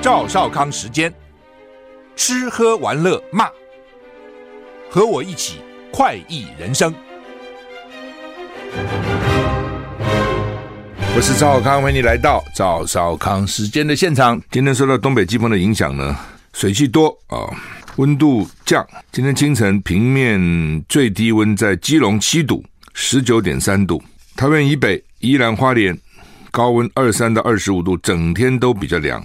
赵少康时间，吃喝玩乐骂，和我一起快意人生。我是赵少康，欢迎你来到赵少康时间的现场。今天受到东北季风的影响呢，水汽多啊，温度降。今天清晨平面最低温在基隆七度，十九点三度。桃园以北、宜兰花莲高温二三到二十五度，整天都比较凉。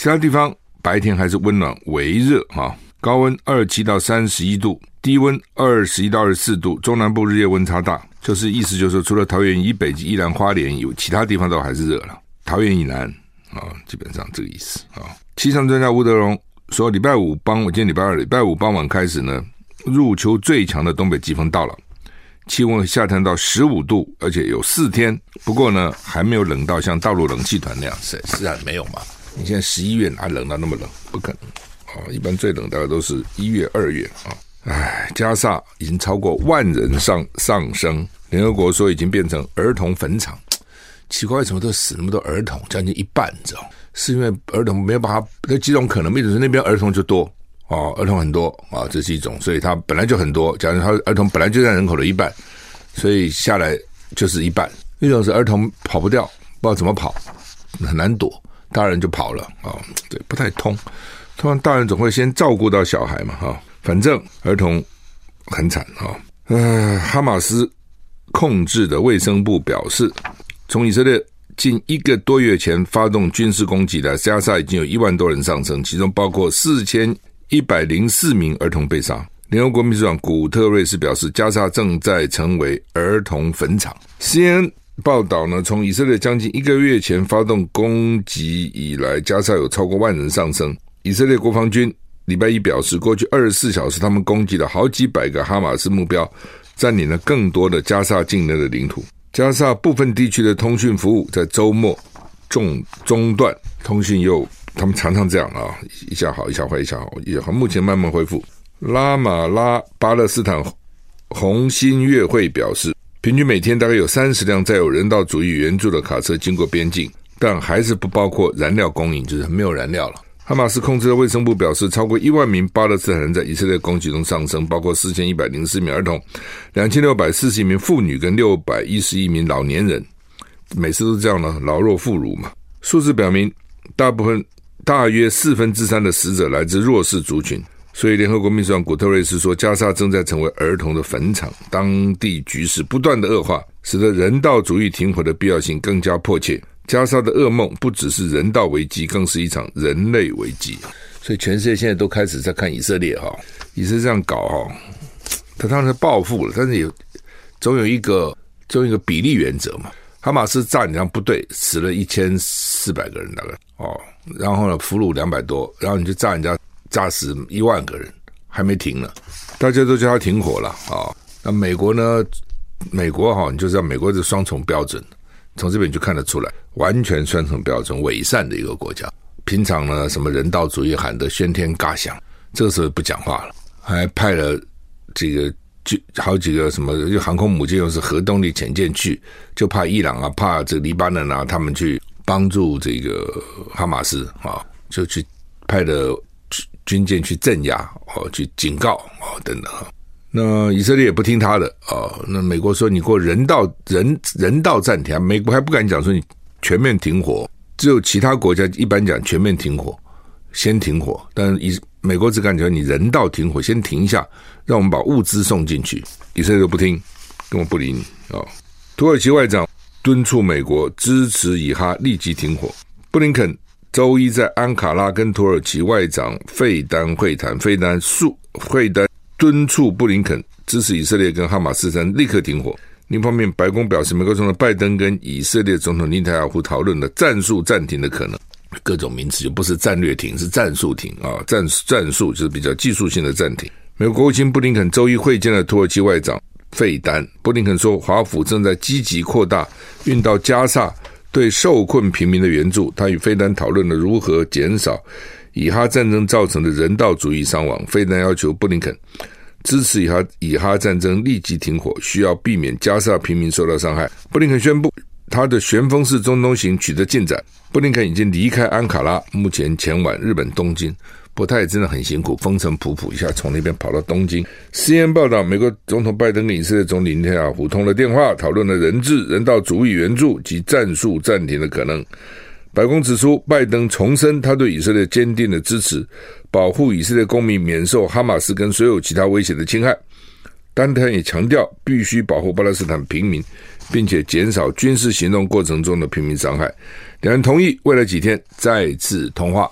其他地方白天还是温暖微热哈，高温二七到三十一度，低温二十一到二十四度。中南部日夜温差大，就是意思就是说，除了桃园以北及宜兰花莲有其他地方都还是热了。桃园以南啊，基本上这个意思啊。气象专家吴德荣说，礼拜五傍晚，今天礼拜二，礼拜五傍晚开始呢，入秋最强的东北季风到了，气温下探到十五度，而且有四天。不过呢，还没有冷到像大陆冷气团那样，是是啊，没有嘛。你现在十一月哪冷到那么冷？不可能啊！一般最冷大概都是一月、二月啊。唉，加萨已经超过万人上上升，联合国说已经变成儿童坟场。奇怪，为什么都死那么多儿童？将近一半，你知道？是因为儿童没有办法？有几种可能，一种是那边儿童就多哦，儿童很多啊，这是一种，所以它本来就很多。假如他儿童本来就占人口的一半，所以下来就是一半。一种是儿童跑不掉，不知道怎么跑，很难躲。大人就跑了啊、哦，对，不太通。通常大人总会先照顾到小孩嘛，哈、哦。反正儿童很惨啊。呃，哈马斯控制的卫生部表示，从以色列近一个多月前发动军事攻击的，加沙已经有一万多人丧生，其中包括四千一百零四名儿童被杀。联合国秘书长古特瑞斯表示，加沙正在成为儿童坟场。先。报道呢，从以色列将近一个月前发动攻击以来，加沙有超过万人丧生。以色列国防军礼拜一表示，过去二十四小时，他们攻击了好几百个哈马斯目标，占领了更多的加沙境内的领土。加沙部分地区的通讯服务在周末中中断，通讯又他们常常这样啊，一下好，一下坏，一下好，一下好。目前慢慢恢复。拉马拉巴勒斯坦红新月会表示。平均每天大概有三十辆载有人道主义援助的卡车经过边境，但还是不包括燃料供应，就是没有燃料了。哈马斯控制的卫生部表示，超过一万名巴勒斯坦人在以色列攻击中丧生，包括四千一百零四名儿童、两千六百四十一名妇女跟六百一十一名老年人。每次都是这样呢，老弱妇孺嘛。数字表明，大部分大约四分之三的死者来自弱势族群。所以，联合国秘书长古特瑞斯说，加沙正在成为儿童的坟场，当地局势不断的恶化，使得人道主义停火的必要性更加迫切。加沙的噩梦不只是人道危机，更是一场人类危机。所以，全世界现在都开始在看以色列哈，以色列这样搞哈，他当然是报复了，但是有总有一个总有一个比例原则嘛。哈马斯炸你这样部队，死了一千四百个人大概哦，然后呢，俘虏两百多，然后你就炸人家。炸死一万个人还没停呢，大家都叫他停火了啊。那美国呢？美国哈，你就知道美国是双重标准，从这边就看得出来，完全双重标准，伪善的一个国家。平常呢，什么人道主义喊得喧天嘎响，这时候不讲话了，还派了这个就好几个什么就航空母舰，又是核动力潜舰去，就怕伊朗啊，怕这黎巴嫩啊，他们去帮助这个哈马斯啊，就去派的。军舰去镇压哦，去警告哦，等等。那以色列也不听他的哦。那美国说你过人道人人道暂停，美国还不敢讲说你全面停火，只有其他国家一般讲全面停火，先停火。但以美国只敢讲你人道停火，先停一下，让我们把物资送进去。以色列都不听，根本不理你哦。土耳其外长敦促美国支持以哈立即停火。布林肯。周一在安卡拉跟土耳其外长费丹会谈，费丹诉费丹敦促布林肯支持以色列跟哈马斯三立刻停火。另一方面，白宫表示，美国总统拜登跟以色列总统内塔尼亚胡讨论了战术暂停的可能，各种名词就不是战略停，是战术停啊，战战术就是比较技术性的暂停。美国国务卿布林肯周一会见了土耳其外长费丹，布林肯说，华府正在积极扩大运到加萨对受困平民的援助。他与费丹讨论了如何减少以哈战争造成的人道主义伤亡。费丹要求布林肯。支持以哈以哈战争立即停火，需要避免加沙平民受到伤害。布林肯宣布，他的旋风式中东行取得进展。布林肯已经离开安卡拉，目前前往日本东京。不过他也真的很辛苦，风尘仆仆一下从那边跑到东京。CNN 报道，美国总统拜登跟以色列总理内塔尼亚胡通了电话，讨论了人质、人道主义援助及战术暂停的可能。白宫指出，拜登重申他对以色列坚定的支持，保护以色列公民免受哈马斯跟所有其他威胁的侵害。丹特也强调，必须保护巴勒斯坦平民，并且减少军事行动过程中的平民伤害。两人同意未来几天再次通话。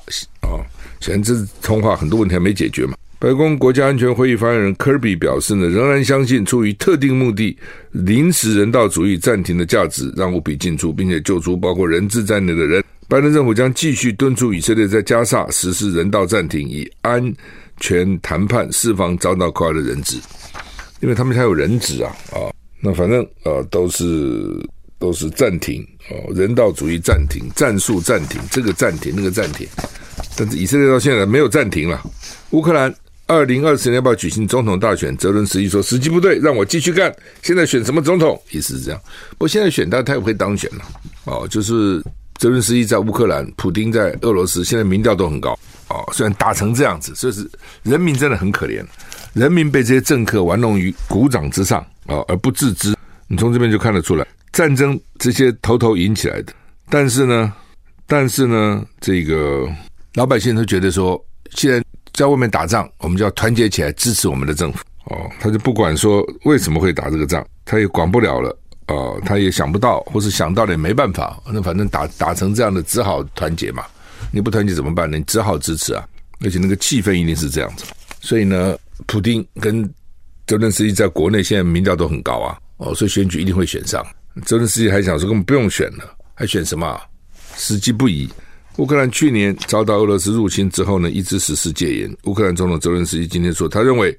啊，显然这通话很多问题还没解决嘛。白宫国家安全会议发言人科比表示呢，仍然相信出于特定目的临时人道主义暂停的价值，让务必进驻，并且救出包括人质在内的人。拜登政府将继续敦促以色列在加萨实施人道暂停，以安全谈判释放遭到扣押的人质，因为他们还有人质啊啊，那反正呃都是都是暂停哦，人道主义暂停，战术暂停，这个暂停那个暂停，但是以色列到现在没有暂停了，乌克兰。二零二四年要不要举行总统大选？泽伦斯基说时机不对，让我继续干。现在选什么总统？意思是这样。不过现在选他，他也会当选了。哦，就是泽伦斯基在乌克兰，普丁在俄罗斯，现在民调都很高。哦，虽然打成这样子，所以是人民真的很可怜，人民被这些政客玩弄于股掌之上啊，而不自知。你从这边就看得出来，战争这些头头引起来的。但是呢，但是呢，这个老百姓都觉得说，现在。在外面打仗，我们就要团结起来支持我们的政府哦。他就不管说为什么会打这个仗，他也管不了了哦，他也想不到，或是想到了也没办法。那反正打打成这样的，只好团结嘛。你不团结怎么办呢？你只好支持啊。而且那个气氛一定是这样子。所以呢，普丁跟泽连斯基在国内现在民调都很高啊哦，所以选举一定会选上。泽连斯基还想说根本不用选了，还选什么？时机不宜。乌克兰去年遭到俄罗斯入侵之后呢，一直实施戒严。乌克兰总统泽伦斯基今天说，他认为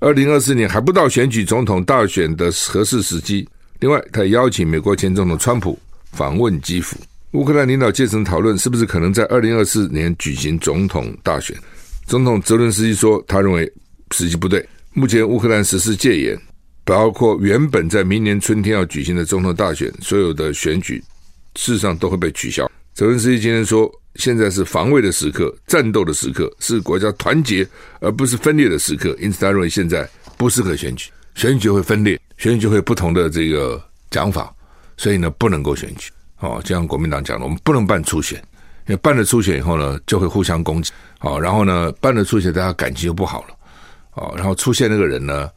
二零二四年还不到选举总统大选的合适时机。另外，他邀请美国前总统川普访问基辅。乌克兰领导阶层讨论是不是可能在二零二四年举行总统大选。总统泽伦斯基说，他认为时机不对。目前乌克兰实施戒严，包括原本在明年春天要举行的总统大选，所有的选举事实上都会被取消。泽伦斯基今天说，现在是防卫的时刻，战斗的时刻，是国家团结而不是分裂的时刻。因此，他认为现在不适合选举，选举会分裂，选举会不同的这个讲法，所以呢，不能够选举。哦，就像国民党讲的，我们不能办初选，因为办了初选以后呢，就会互相攻击。哦，然后呢，办了初选，大家感情就不好了。哦，然后出现那个人呢，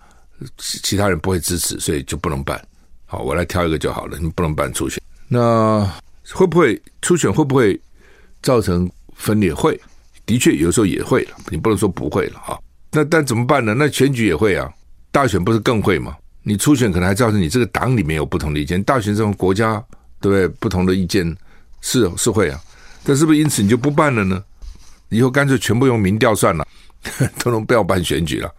其其他人不会支持，所以就不能办。好，我来挑一个就好了，你不能办初选。那。会不会初选会不会造成分裂？会，的确有时候也会了。你不能说不会了啊。那但怎么办呢？那选举也会啊，大选不是更会吗？你初选可能还造成你这个党里面有不同的意见，大选这种国家对不对？不同的意见是是会啊。但是不是因此你就不办了呢？以后干脆全部用民调算了，都能不要办选举了。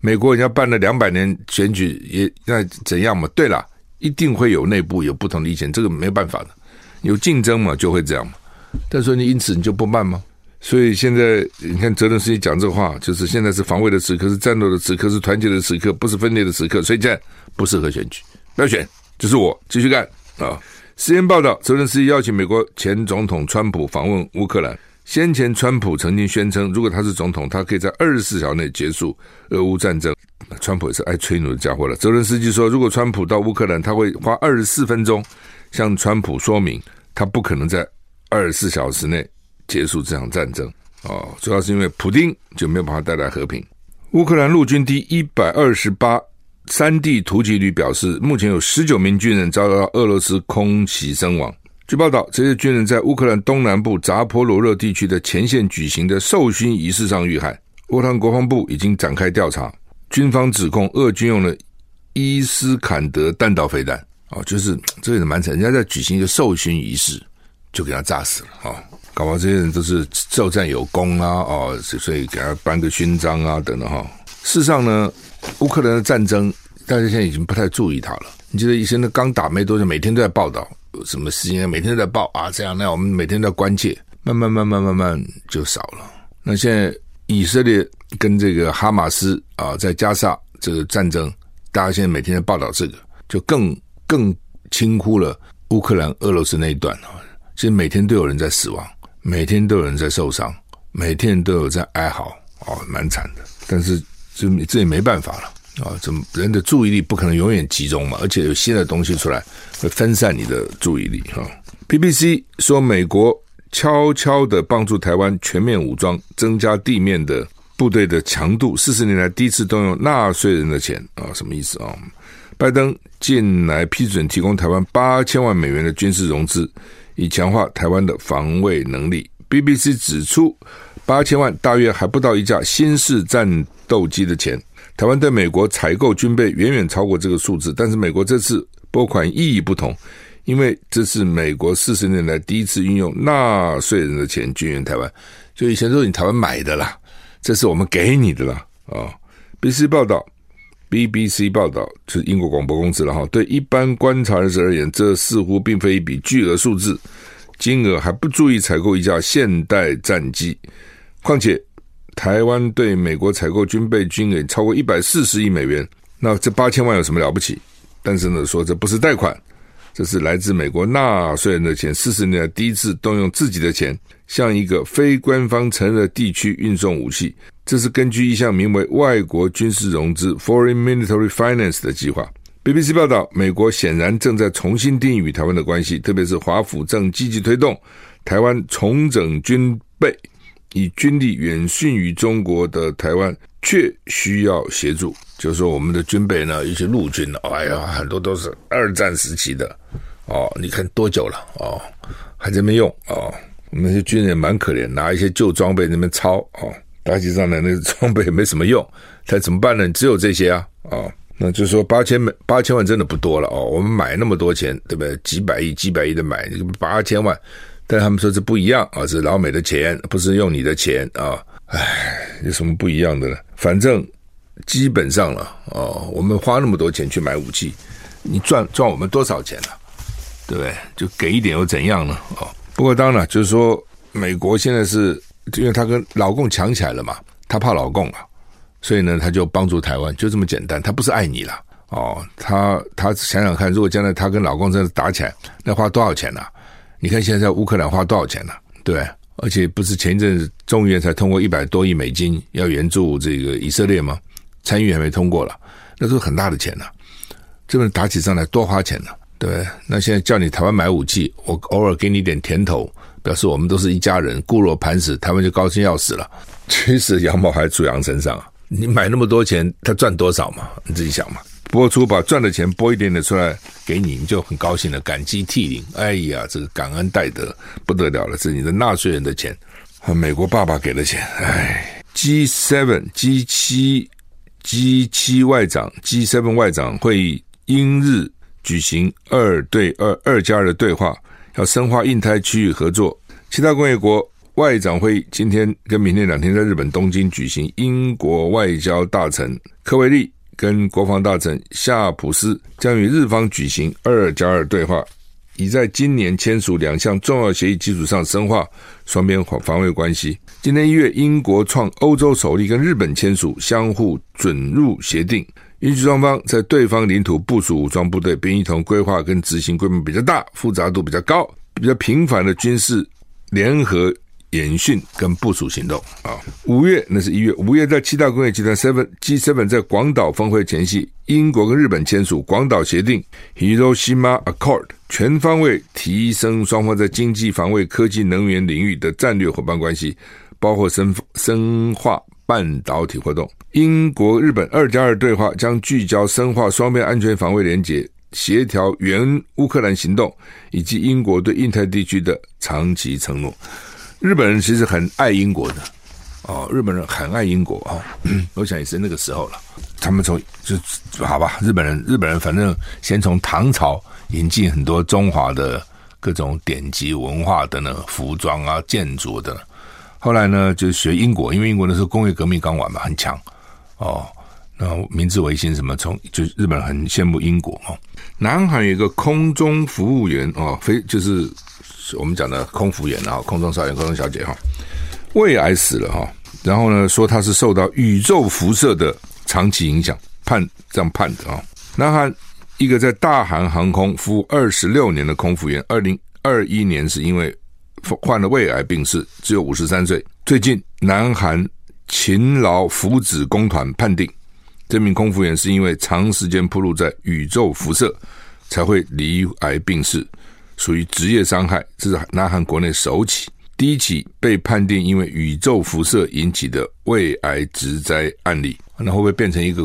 美国人家办了两百年选举也那怎样嘛？对了，一定会有内部有不同的意见，这个没办法的。有竞争嘛，就会这样嘛。但是你因此你就不慢吗？所以现在你看泽伦斯基讲这话，就是现在是防卫的时刻，是战斗的时刻，是团结的时刻，不是分裂的时刻。所以现在不适合选举，不要选，就是我继续干啊。时间报道，泽伦斯基邀请美国前总统川普访问乌克兰。先前川普曾经宣称，如果他是总统，他可以在二十四小时内结束俄乌战争。川普也是爱吹牛的家伙了。泽伦斯基说，如果川普到乌克兰，他会花二十四分钟向川普说明。他不可能在二十四小时内结束这场战争哦，主要是因为普丁就没有办法带来和平。乌克兰陆军第一百二十八山地突击旅表示，目前有十九名军人遭到俄罗斯空袭身亡。据报道，这些军人在乌克兰东南部扎波罗热地区的前线举行的授勋仪式上遇害。乌克兰国防部已经展开调查，军方指控俄军用了伊斯坎德弹道飞弹哦，就是这也是蛮惨，人家在举行一个授勋仪式，就给他炸死了啊！搞不好这些人都是作战有功啊，哦，所以给他颁个勋章啊，等等哈。事实上呢，乌克兰的战争，大家现在已经不太注意它了。你记得以前的刚打没多久，每天都在报道什么事情，每天都在报啊，这样那样，我们每天都在关切，慢慢慢慢慢慢就少了。那现在以色列跟这个哈马斯啊，在加沙这个战争，大家现在每天在报道这个，就更更轻忽了乌克兰俄罗斯那一段啊。其实每天都有人在死亡，每天都有人在受伤，每天都有在哀嚎啊，蛮惨的。但是这这也没办法了啊，怎么人的注意力不可能永远集中嘛？而且有新的东西出来，会分散你的注意力哈。BBC 说美国。悄悄的帮助台湾全面武装，增加地面的部队的强度。四十年来第一次动用纳税人的钱啊，什么意思啊？拜登近来批准提供台湾八千万美元的军事融资，以强化台湾的防卫能力。BBC 指出，八千万大约还不到一架新式战斗机的钱。台湾对美国采购军备远远超过这个数字，但是美国这次拨款意义不同。因为这是美国四十年来第一次运用纳税人的钱军援台湾，就以前都是你台湾买的啦，这是我们给你的啦啊。BBC 报道，BBC 报道是英国广播公司了哈。对一般观察人士而言，这似乎并非一笔巨额数字，金额还不足以采购一架现代战机。况且，台湾对美国采购军备军给超过一百四十亿美元，那这八千万有什么了不起？但是呢，说这不是贷款。这是来自美国纳税人的钱，四十年来第一次动用自己的钱，向一个非官方承认的地区运送武器。这是根据一项名为“外国军事融资 ”（Foreign Military Finance） 的计划。BBC 报道，美国显然正在重新定义与台湾的关系，特别是华府正积极推动台湾重整军备，以军力远逊于中国的台湾，却需要协助。就是说，我们的军备呢，一些陆军，哎呀，很多都是二战时期的哦。你看多久了哦，还在没用哦。那些军人蛮可怜，拿一些旧装备那边抄哦。大体上呢，那个装备也没什么用，他怎么办呢？只有这些啊哦。那就是说，八千八千万真的不多了哦。我们买那么多钱，对不对？几百亿、几百亿的买，八千万，但他们说这不一样啊，是老美的钱，不是用你的钱啊。唉，有什么不一样的呢？反正。基本上了哦，我们花那么多钱去买武器，你赚赚我们多少钱呢？对不对？就给一点又怎样呢？哦，不过当然，就是说美国现在是因为他跟老共抢起来了嘛，他怕老共啊，所以呢，他就帮助台湾，就这么简单。他不是爱你了哦，他他想想看，如果将来他跟老共真的打起来，那花多少钱呢？你看现在乌克兰花多少钱呢？对，而且不是前一阵子众议院才通过一百多亿美金要援助这个以色列吗？参与还没通过了，那都是很大的钱呢、啊。这边打起仗来多花钱呢、对？那现在叫你台湾买武器，我偶尔给你点甜头，表示我们都是一家人，固若磐石，台湾就高兴要死了。其实羊毛还在猪羊身上啊！你买那么多钱，他赚多少嘛？你自己想嘛。播出把赚的钱拨一点点出来给你，你就很高兴了，感激涕零。哎呀，这个感恩戴德不得了了，这是你的纳税人的钱，和美国爸爸给的钱。哎，G7、G7。G 七外长、G seven 外长会议英日举行二对二、二加二的对话，要深化印太区域合作。七大工业国外长会议今天跟明天两天在日本东京举行，英国外交大臣科维利跟国防大臣夏普斯将与日方举行二加二对话。已在今年签署两项重要协议基础上深化双边防卫关系。今年一月，英国创欧洲首例跟日本签署相互准入协定，允许双方在对方领土部署武装部队，并一同规划跟执行规模比较大、复杂度比较高、比较频繁的军事联合。演训跟部署行动啊，五月那是一月，五月在七大工业集团 seven G seven 在广岛峰会前夕，英国跟日本签署广岛协定 Hiroshima Accord，全方位提升双方在经济、防卫、科技、能源领域的战略伙伴关系，包括深深化半导体活动。英国日本二加二对话将聚焦深化双边安全防卫连结，协调援乌克兰行动，以及英国对印太地区的长期承诺。日本人其实很爱英国的，哦，日本人很爱英国啊、我想也是那个时候了。他们从就好吧，日本人日本人反正先从唐朝引进很多中华的各种典籍文化的呢，服装啊、建筑的。后来呢，就学英国，因为英国那时候工业革命刚完嘛，很强哦。然后明治维新什么，从就日本人很羡慕英国哦。南韩有一个空中服务员哦，非就是我们讲的空服员啊，空中少爷、空中小姐哈，胃癌死了哈。然后呢，说他是受到宇宙辐射的长期影响，判这样判的啊。南韩一个在大韩航空服务二十六年的空服员，二零二一年是因为患了胃癌病逝，只有五十三岁。最近南韩勤劳福祉工团判定。这名空服员是因为长时间暴露在宇宙辐射，才会罹癌病逝，属于职业伤害。这是南韩国内首起、第一起被判定因为宇宙辐射引起的胃癌职灾案例。那会不会变成一个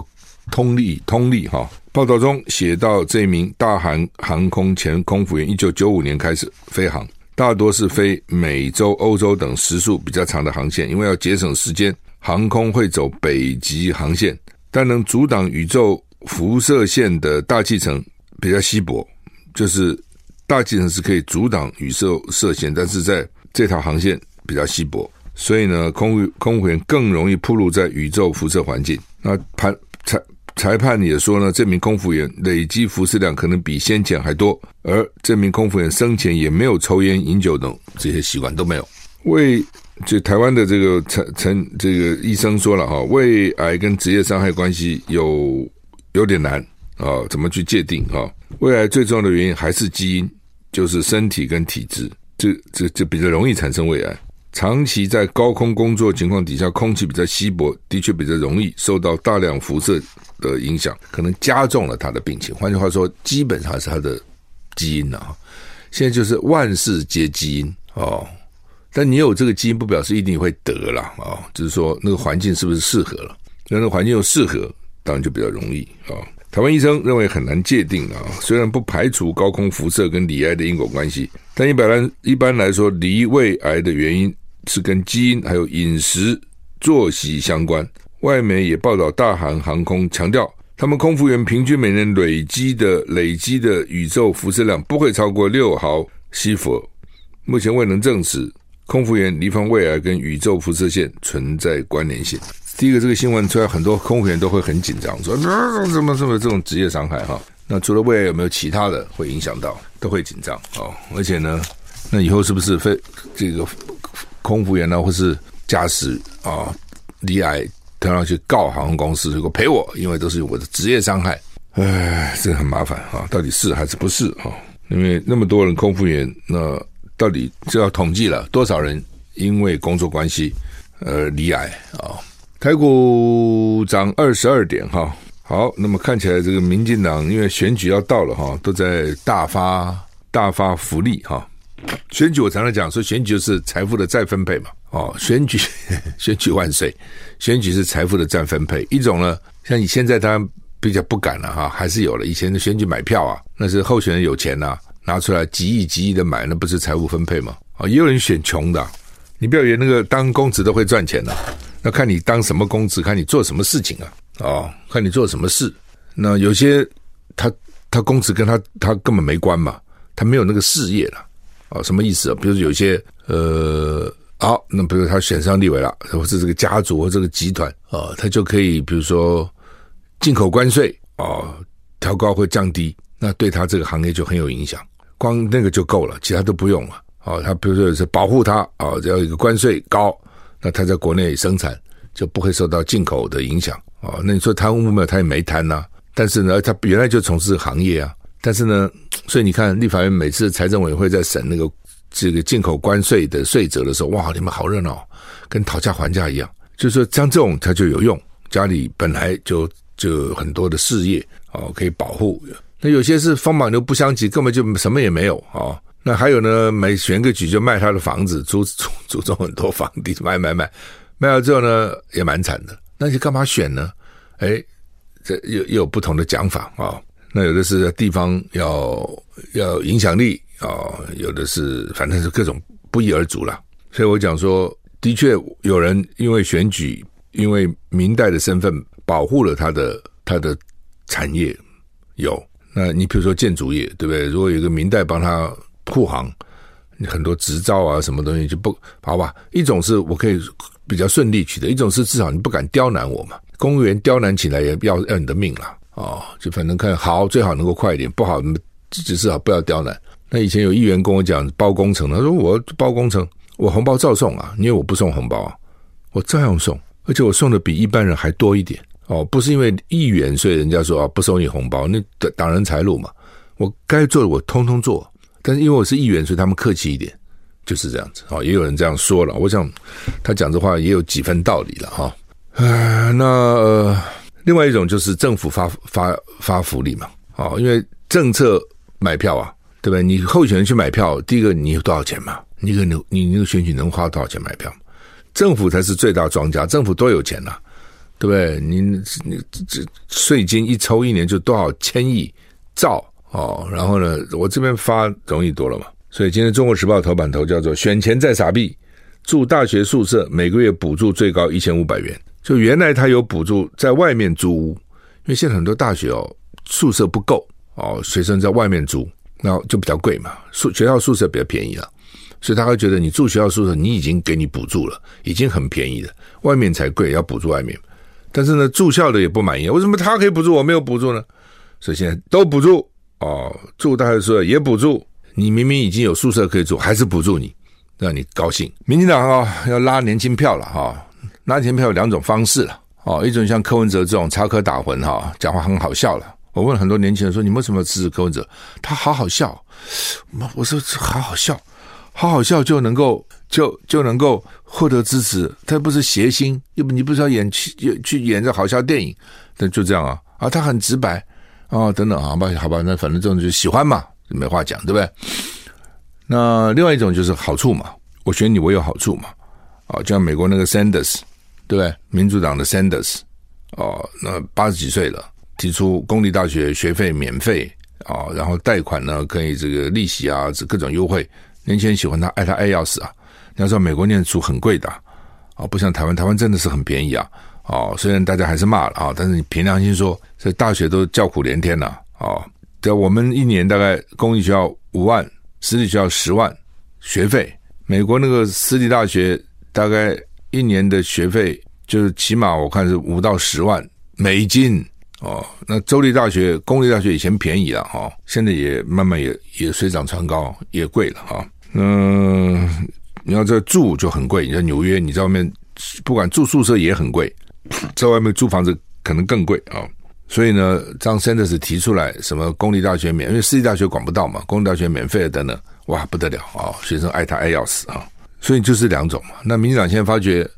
通例？通例哈？报道中写到，这名大韩航空前空服员，一九九五年开始飞航，大多是飞美洲、欧洲等时速比较长的航线，因为要节省时间，航空会走北极航线。但能阻挡宇宙辐射线的大气层比较稀薄，就是大气层是可以阻挡宇宙射线，但是在这条航线比较稀薄，所以呢，空空服员更容易暴露在宇宙辐射环境。那判裁裁判也说呢，这名空服员累积辐射量可能比先前还多，而这名空服员生前也没有抽烟、饮酒等这些习惯都没有。为就台湾的这个陈陈这个医生说了哈，胃癌跟职业伤害关系有有点难啊，怎么去界定啊？胃癌最重要的原因还是基因，就是身体跟体质，这这这比较容易产生胃癌。长期在高空工作情况底下，空气比较稀薄，的确比较容易受到大量辐射的影响，可能加重了他的病情。换句话说，基本上是他的基因啊。现在就是万事皆基因哦。但你有这个基因，不表示一定会得了啊、哦！就是说，那个环境是不是适合了？那那环境又适合，当然就比较容易啊、哦。台湾医生认为很难界定啊。虽然不排除高空辐射跟罹癌的因果关系，但一般来一般来说，离胃癌的原因是跟基因还有饮食作息相关。外媒也报道，大韩航空强调，他们空服员平均每年累积的累积的宇宙辐射量不会超过六毫西弗，目前未能证实。空服员罹患胃癌跟宇宙辐射线存在关联性。第一个，这个新闻出来，很多空服员都会很紧张，说：“那怎么怎么这种职业伤害？哈，那除了胃癌有没有其他的会影响到？都会紧张哦。而且呢，那以后是不是飞这个空服员呢，或是驾驶啊，罹癌，他要去告航空公司，如果赔我，因为都是我的职业伤害。哎，这个很麻烦啊，到底是还是不是啊？因为那么多人空服员那。到底就要统计了多少人因为工作关系呃罹癌啊？台股涨二十二点哈。好，那么看起来这个民进党因为选举要到了哈，都在大发大发福利哈。选举我常常讲说，选举就是财富的再分配嘛。哦，选举选举万岁，选举是财富的再分配。一种呢，像你现在当然比较不敢了哈，还是有了以前的选举买票啊，那是候选人有钱呐、啊。拿出来几亿几亿的买，那不是财务分配吗？啊，也有人选穷的。你不要以为那个当公职都会赚钱的，那看你当什么公职，看你做什么事情啊。哦，看你做什么事。那有些他他公职跟他他根本没关嘛，他没有那个事业了。啊，什么意思啊？比如有些呃，好，那比如他选上立委了，或是这个家族或这个集团啊，他就可以比如说进口关税啊，调高或降低，那对他这个行业就很有影响。光那个就够了，其他都不用了。哦，他比如说是保护他啊，只要一个关税高，那他在国内生产就不会受到进口的影响。哦，那你说贪污没有？他也没贪呐。但是呢，他原来就从事行业啊。但是呢，所以你看，立法院每次财政委员会在审那个这个进口关税的税则的时候，哇，你们好热闹，跟讨价还价一样。就是说，像这种他就有用，家里本来就就很多的事业哦，可以保护。那有些是风马牛不相及，根本就什么也没有啊、哦。那还有呢，每选个举就卖他的房子，租租租种很多房地，卖卖卖，卖了之后呢，也蛮惨的。那你干嘛选呢？哎，这又又有不同的讲法啊、哦。那有的是地方要要影响力、哦，有的是反正是各种不一而足了。所以我讲说，的确有人因为选举，因为明代的身份保护了他的他的产业，有。那你比如说建筑业，对不对？如果有一个明代帮他护航，你很多执照啊，什么东西就不好吧？一种是我可以比较顺利取得，一种是至少你不敢刁难我嘛。公务员刁难起来也要要你的命了哦，就反正看好最好能够快一点，不好至少不要刁难。那以前有议员跟我讲包工程，他说我包工程，我红包照送啊，因为我不送红包啊，我照样送，而且我送的比一般人还多一点。哦，不是因为议员，所以人家说啊，不收你红包，那挡人财路嘛。我该做的我通通做，但是因为我是议员，所以他们客气一点，就是这样子。哦，也有人这样说了，我想他讲这话也有几分道理了哈。啊，那呃，另外一种就是政府发发发福利嘛。哦，因为政策买票啊，对不对？你候选人去买票，第一个你有多少钱嘛？你个你你那个选举能花多少钱买票？政府才是最大庄家，政府多有钱呐、对不对？你你这税金一抽一年就多少千亿兆哦，然后呢，我这边发容易多了嘛。所以今天《中国时报》头版头叫做“选钱再撒币”，住大学宿舍每个月补助最高一千五百元。就原来他有补助在外面租屋，因为现在很多大学哦宿舍不够哦，学生在外面租，那就比较贵嘛。宿学校宿舍比较便宜了，所以他会觉得你住学校宿舍，你已经给你补助了，已经很便宜了，外面才贵，要补助外面。但是呢，住校的也不满意，为什么他可以补助，我没有补助呢？所以现在都补助哦，住大学宿舍也补助，你明明已经有宿舍可以住，还是补助你，让你高兴。民进党啊，要拉年轻票了哈，拉年轻票有两种方式了哦，一种像柯文哲这种插科打诨哈，讲话很好笑了。我问很多年轻人说，你们为什么支持柯文哲？他好好笑，我说好好笑，好好笑就能够。就就能够获得支持，他不是谐星，又不你不是要演去去演这好笑电影，那就这样啊啊，他很直白啊，等等，好吧，好吧，那反正这种就喜欢嘛，没话讲，对不对？那另外一种就是好处嘛，我选你，我有好处嘛，啊，就像美国那个 Sanders，对不对？民主党的 Sanders，哦，那八十几岁了，提出公立大学学费免费啊，然后贷款呢可以这个利息啊，这各种优惠，年轻人喜欢他，爱他爱要死啊。你要知道，美国念书很贵的啊，不像台湾，台湾真的是很便宜啊。哦，虽然大家还是骂了啊，但是你凭良心说，这大学都叫苦连天了啊。对，我们一年大概公立学校五万，私立学校十万学费。美国那个私立大学大概一年的学费就是起码我看是五到十万美金哦。那州立大学、公立大学以前便宜了哈，现在也慢慢也也水涨船高，也贵了哈。嗯。你要在住就很贵，你在纽约，你在外面不管住宿舍也很贵，在外面租房子可能更贵啊。所以呢，张 Sanders 提出来什么公立大学免，因为私立大学管不到嘛，公立大学免费的等等，哇不得了啊，学生爱他爱要死啊。所以就是两种嘛。那民进党现在发觉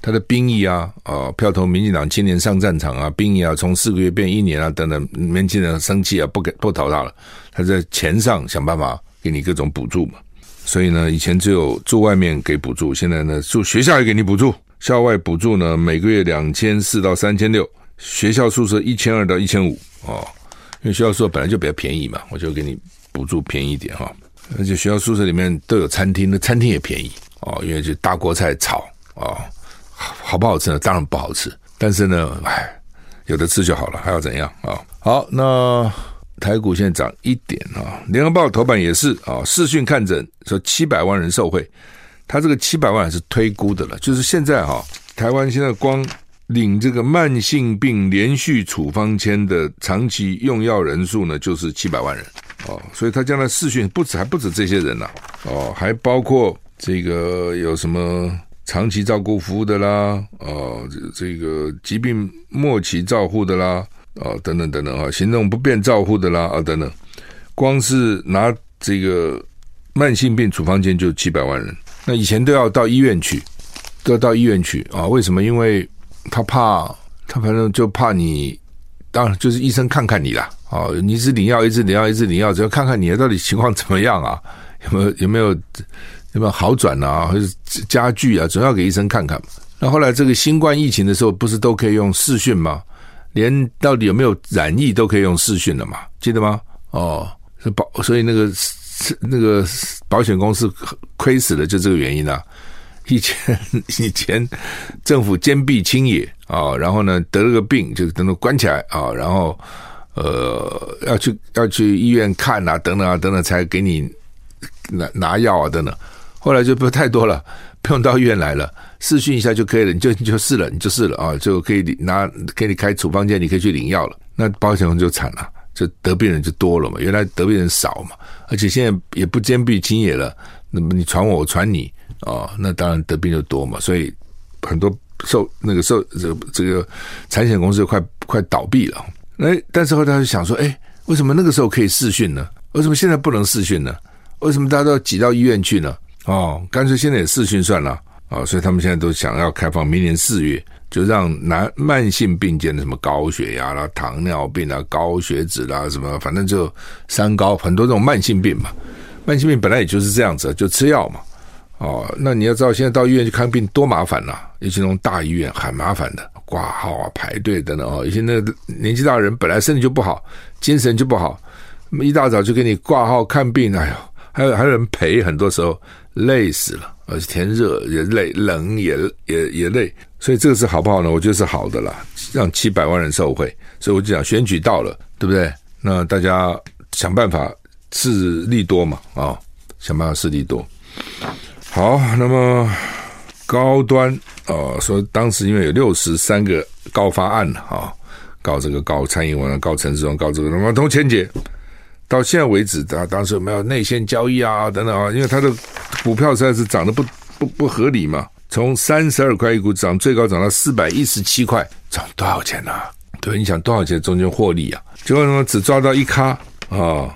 他的兵役啊，啊票投民进党青年上战场啊，兵役啊从四个月变一年啊等等，年轻人生气啊，不给不投他了，他在钱上想办法给你各种补助嘛。所以呢，以前只有住外面给补助，现在呢住学校也给你补助。校外补助呢，每个月两千四到三千六，学校宿舍一千二到一千五哦。因为学校宿舍本来就比较便宜嘛，我就给你补助便宜一点哈、哦。而且学校宿舍里面都有餐厅，那餐厅也便宜哦，因为就大锅菜炒哦，好不好吃呢？当然不好吃，但是呢，唉，有的吃就好了，还要怎样？啊、好，那。台股现在涨一点啊，联合报头版也是啊，视讯看诊说七百万人受惠，他这个七百万是推估的了，就是现在哈，台湾现在光领这个慢性病连续处方签的长期用药人数呢，就是七百万人。哦，所以他将来视讯不止还不止这些人呐，哦，还包括这个有什么长期照顾服务的啦，哦，这个疾病末期照护的啦。啊、哦，等等等等啊，行动不便照护的啦啊，等等，光是拿这个慢性病处方箋就七百万人，那以前都要到医院去，都要到医院去啊？为什么？因为他怕，他反正就怕你，当然就是医生看看你啦啊，你一直领药，一直领药，一直领药，只要看看你到底情况怎么样啊，有没有有没有有没有好转啊，或者加剧啊，总要给医生看看。那后来这个新冠疫情的时候，不是都可以用视讯吗？连到底有没有染疫都可以用视讯了嘛？记得吗？哦，是保，所以那个那个保险公司亏死了，就这个原因啊。以前 以前政府坚壁清野啊，然后呢得了个病就等等关起来啊，然后呃要去要去医院看啊，等等啊等等才给你拿拿药啊等等。后来就不太多了，不用到医院来了，试训一下就可以了，你就你就试了，你就试了啊，就可以拿给你开处方箋，你可以去领药了。那保险公司就惨了。就得病人就多了嘛，原来得病人少嘛，而且现在也不坚壁清野了，那么你传我，我传你啊、那当然得病就多嘛，所以很多受那个受这个这个产险公司快快倒闭了。哎，但是后来他就想说，哎，为什么那个时候可以试训呢？为什么现在不能试训呢？为什么大家都要挤到医院去呢？哦，干脆现在也试训算了啊、哦，所以他们现在都想要开放明年四月。就让难慢性病间的什么高血压啦、糖尿病啦、高血脂啦，什么反正就三高，很多这种慢性病嘛。慢性病本来也就是这样子，就吃药嘛。哦，那你要知道，现在到医院去看病多麻烦呐，尤其那种大医院很麻烦的，挂号啊、排队等等哦。有些那年纪大的人本来身体就不好，精神就不好，一大早就给你挂号看病，哎呦，还有还有人陪，很多时候累死了。而且天热也累，冷也也也累，所以这个是好不好呢？我觉得是好的啦，让七百万人受惠。所以我就讲选举到了，对不对？那大家想办法是利多嘛，啊、想办法是利多。好，那么高端啊、说当时因为有六十三个告发案啊、哦，告这个告蔡英文，告陈时中，告这个什么童千杰。到现在为止，他当时有没有内线交易啊？等等啊，因为他的股票实在是涨得不不不合理嘛。从三十二块一股涨，最高涨到四百一十七块，涨多少钱呢、对，你想多少钱中间获利啊？结果呢，只抓到一咖啊，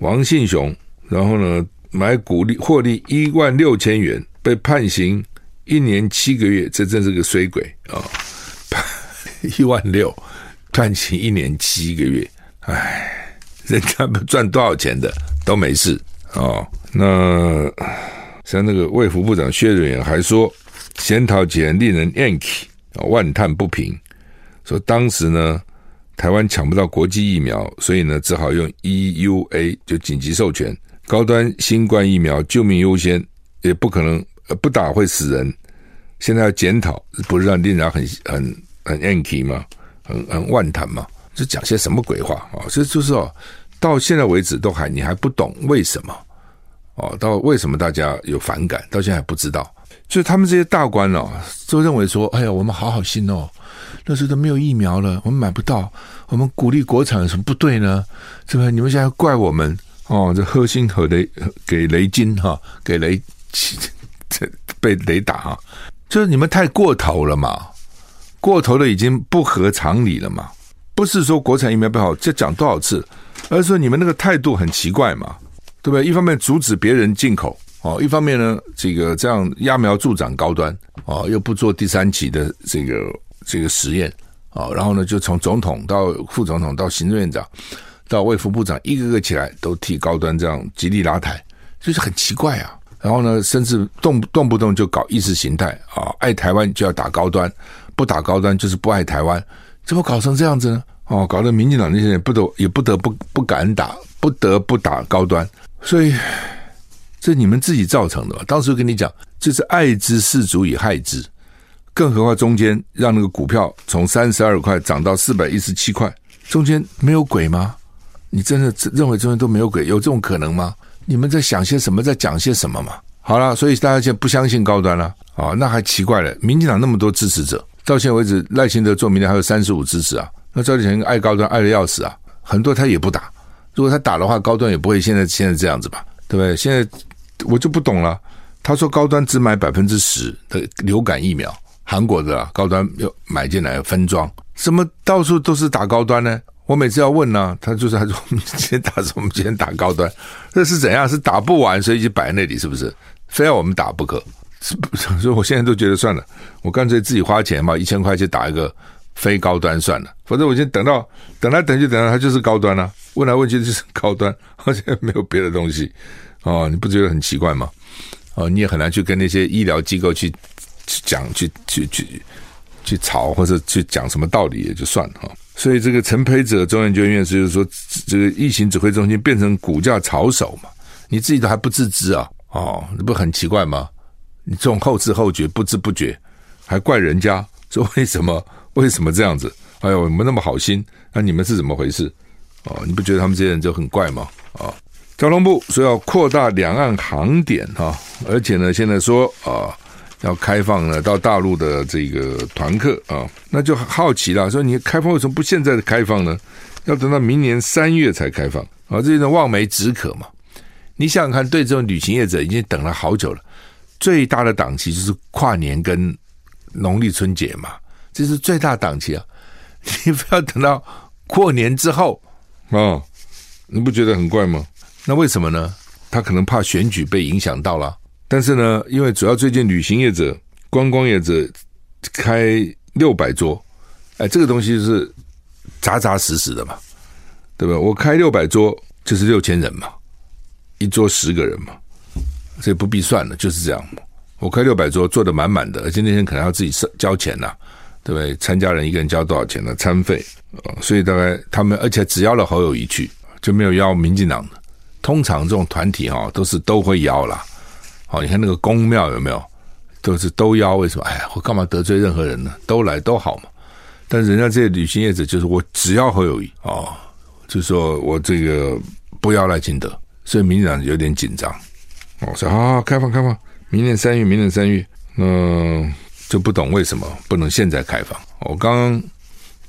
王信雄，然后呢买股利获利一万六千元，被判刑一年七个月，这真是个水鬼啊！一万六判刑一年七个月，唉。人家不 赚多少钱的都没事哦。那像那个卫福部长薛瑞元还说，检讨前令人厌气啊，万叹不平。说当时呢，台湾抢不到国际疫苗，所以呢，只好用 EUA 就紧急授权高端新冠疫苗，救命优先，也不可能不打会死人。现在要检讨，不是让令人很很很 anky 吗？很很万叹吗？这讲些什么鬼话啊？这就是哦，到现在为止都还你还不懂为什么哦？到为什么大家有反感？到现在还不知道。就是他们这些大官哦，都认为说：“哎呀，我们好好心哦，那时候都没有疫苗了，我们买不到，我们鼓励国产有什么不对呢？是不是？你们现在怪我们哦？这喝心和雷给雷金哈，给雷这 被雷打哈，就是你们太过头了嘛，过头了已经不合常理了嘛。”不是说国产疫苗不好，这讲多少次，而是说你们那个态度很奇怪嘛，对不对？一方面阻止别人进口哦，一方面呢，这个这样揠苗助长高端哦，又不做第三期的这个这个实验哦，然后呢，就从总统到副总统到行政院长到卫福部长，一个个起来都替高端这样极力拉抬，就是很奇怪啊。然后呢，甚至动动不动就搞意识形态啊，爱台湾就要打高端，不打高端就是不爱台湾。怎么搞成这样子呢？哦，搞得民进党那些人不得也不得不不敢打，不得不打高端，所以这你们自己造成的吧。当时跟你讲，这是爱之是足以害之，更何况中间让那个股票从三十二块涨到四百一十七块，中间没有鬼吗？你真的认为中间都没有鬼？有这种可能吗？你们在想些什么，在讲些什么嘛？好了，所以大家现在不相信高端了啊，哦，那还奇怪了。民进党那么多支持者。到现在为止，赖清德做明年还有三十五支持啊。那赵立强爱高端爱的要死啊，很多他也不打。如果他打的话，高端也不会现在现在这样子吧？对不对？现在我就不懂了。他说高端只买百分之十的流感疫苗，韩国的高端又买进来分装，怎么到处都是打高端呢？我每次要问呢、他就是他说我们今天打什么？我们今天打高端，这是怎样？是打不完，所以就摆在那里，是不是？非要我们打不可？所以我现在都觉得算了，我干脆自己花钱嘛，一千块去打一个非高端算了。反正我先等到等来等去等到它就是高端了，问来问去就是 高端，而且没有别的东西哦，你不觉得很奇怪吗？哦，你也很难去跟那些医疗机构去去讲去去去去吵或者去讲什么道理也就算了哈。所以这个陈培哲中研究院士就是说，这个疫情指挥中心变成股价炒手嘛，你自己都还不自知啊？哦，这不很奇怪吗？你这种后知后觉、不知不觉，还怪人家说为什么 为什么这样子？哎呦，我们那么好心，那你们是怎么回事？哦，你不觉得他们这些人就很怪吗？啊、交通部说要扩大两岸航点哈、而且呢，现在说啊、要开放呢到大陆的这个团客啊、那就好奇了，说你开放为什么不现在开放呢？要等到明年三月才开放啊、这种望梅止渴嘛。你想想看，对这种旅行业者已经等了好久了，最大的档期就是跨年跟农历春节嘛，这是最大档期啊，你不要等到过年之后。啊、哦，你不觉得很怪吗？那为什么呢？他可能怕选举被影响到了。但是呢，因为主要最近旅行业者、观光业者开六百桌，哎，这个东西是扎扎实实的嘛，对吧？我开六百桌就是六千人嘛，一桌十个人嘛，所以不必算了，就是这样。我开六百桌，坐得满满的，而且那天可能要自己交钱呐、对不对？参加人一个人交多少钱呢？餐费。所以大概他们，而且只邀了侯友谊去，就没有邀民进党的。通常这种团体哈，都是都会邀啦。好，你看那个宫庙有没有，都是都邀。为什么？哎呀，我干嘛得罪任何人呢？都来都好嘛。但是人家这些旅行业者就是我只要侯友谊哦，就说我这个不要赖清德，所以民进党有点紧张。哦，说好开放开放，明年三月，明年三月，嗯，就不懂为什么不能现在开放。我刚刚。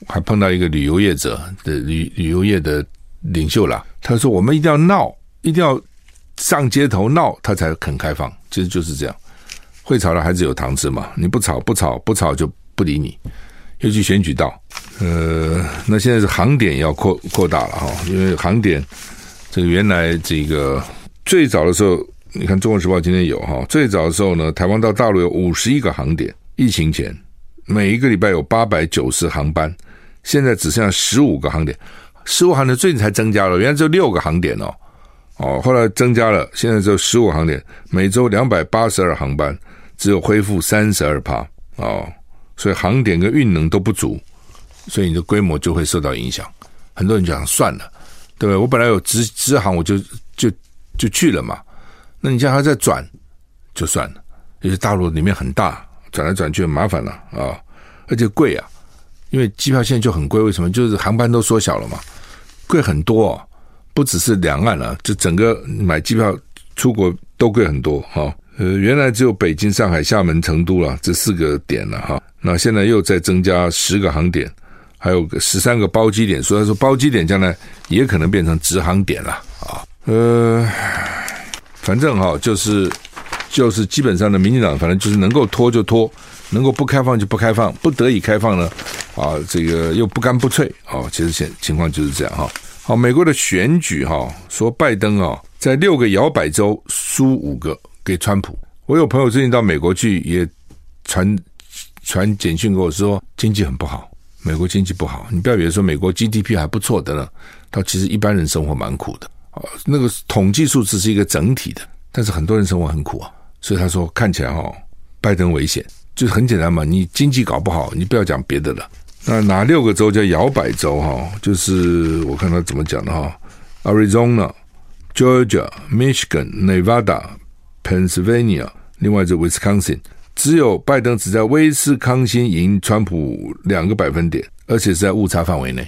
还碰到一个旅游业者的旅旅游业的领袖了，他说：“我们一定要闹，一定要上街头闹，他才肯开放。其实就是这样，会吵的孩子有糖吃嘛，你不吵不吵不吵就不理你。尤其选举到，呃，那现在是航点要扩扩大了哈，因为航点这个原来这个最早的时候，你看《中国时报》今天有哈，最早的时候呢，台湾到大陆有五十一个航点，疫情前每一个礼拜有八百九十航班。”现在只剩下十五个航点，十五航点最近才增加了，原来只有六个航点哦，哦，后来增加了，现在只有十五航点，每周两百八十二航班，只有恢复三十二趴哦，所以航点跟运能都不足，所以你的规模就会受到影响。很多人讲算了，对不对？我本来有直直航，我就就就去了嘛，那你叫他再转就算了，因为大陆里面很大，转来转去很麻烦了啊，而且贵啊。因为机票现在就很贵，为什么？就是航班都缩小了嘛，贵很多哦，不只是两岸了，就整个买机票出国都贵很多哈。呃，原来只有北京、上海、厦门、成都了这四个点了哈，那现在又再增加十个航点，还有个十三个包机点，所以说包机点将来也可能变成直航点了啊。呃，反正哈，就是就是基本上的民进党，反正就是能够拖就拖。能够不开放就不开放，不得已开放呢，啊，这个又不干不脆，啊，其实现情况就是这样哈。好，美国的选举哈，说拜登啊，在六个摇摆州输五个给川普。我有朋友最近到美国去，也传传简讯给我说，经济很不好，美国经济不好。你不要以为说美国 GDP 还不错的呢，他其实一般人生活蛮苦的。那个统计数字是一个整体的，但是很多人生活很苦啊。所以他说看起来哈，拜登危险。就是很简单嘛，你经济搞不好，你不要讲别的了。那哪六个州叫摇摆州哈？就是我看他怎么讲的哈：Arizona、Georgia、Michigan、Nevada、Pennsylvania，另外这 Wisconsin，只有拜登只在威斯康星赢川普两个百分点，而且是在误差范围内。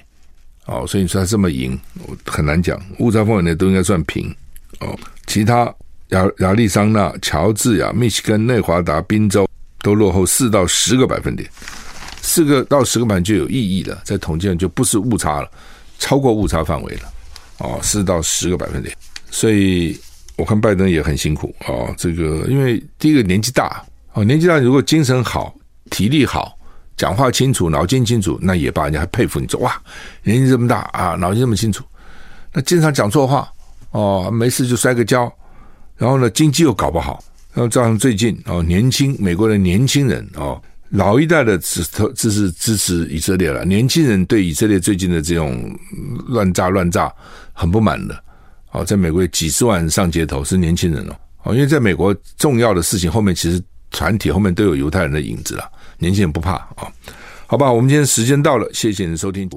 哦，所以你说他这么赢，很难讲。误差范围内都应该算平。哦，其他亚亚利桑那、乔治亚、密西根、内华达、宾州。都落后四到十个百分点，四个到十个百分点就有意义了，在统计上就不是误差了，超过误差范围了，哦，四到十个百分点，所以我看拜登也很辛苦哦，这个因为第一个年纪大哦，年纪大如果精神好、体力好、讲话清楚、脑筋清楚，那也罢，人家还佩服你说哇，年纪这么大啊，脑筋这么清楚，那经常讲错话哦，没事就摔个跤，然后呢，经济又搞不好。然后，加上最近哦，年轻美国的年轻人哦，老一代的支支持支持以色列了，年轻人对以色列最近的这种乱炸乱炸很不满的哦，在美国几十万上街头是年轻人哦哦，因为在美国重要的事情后面其实团体后面都有犹太人的影子了，年轻人不怕啊，好吧，我们今天时间到了，谢谢你的收听。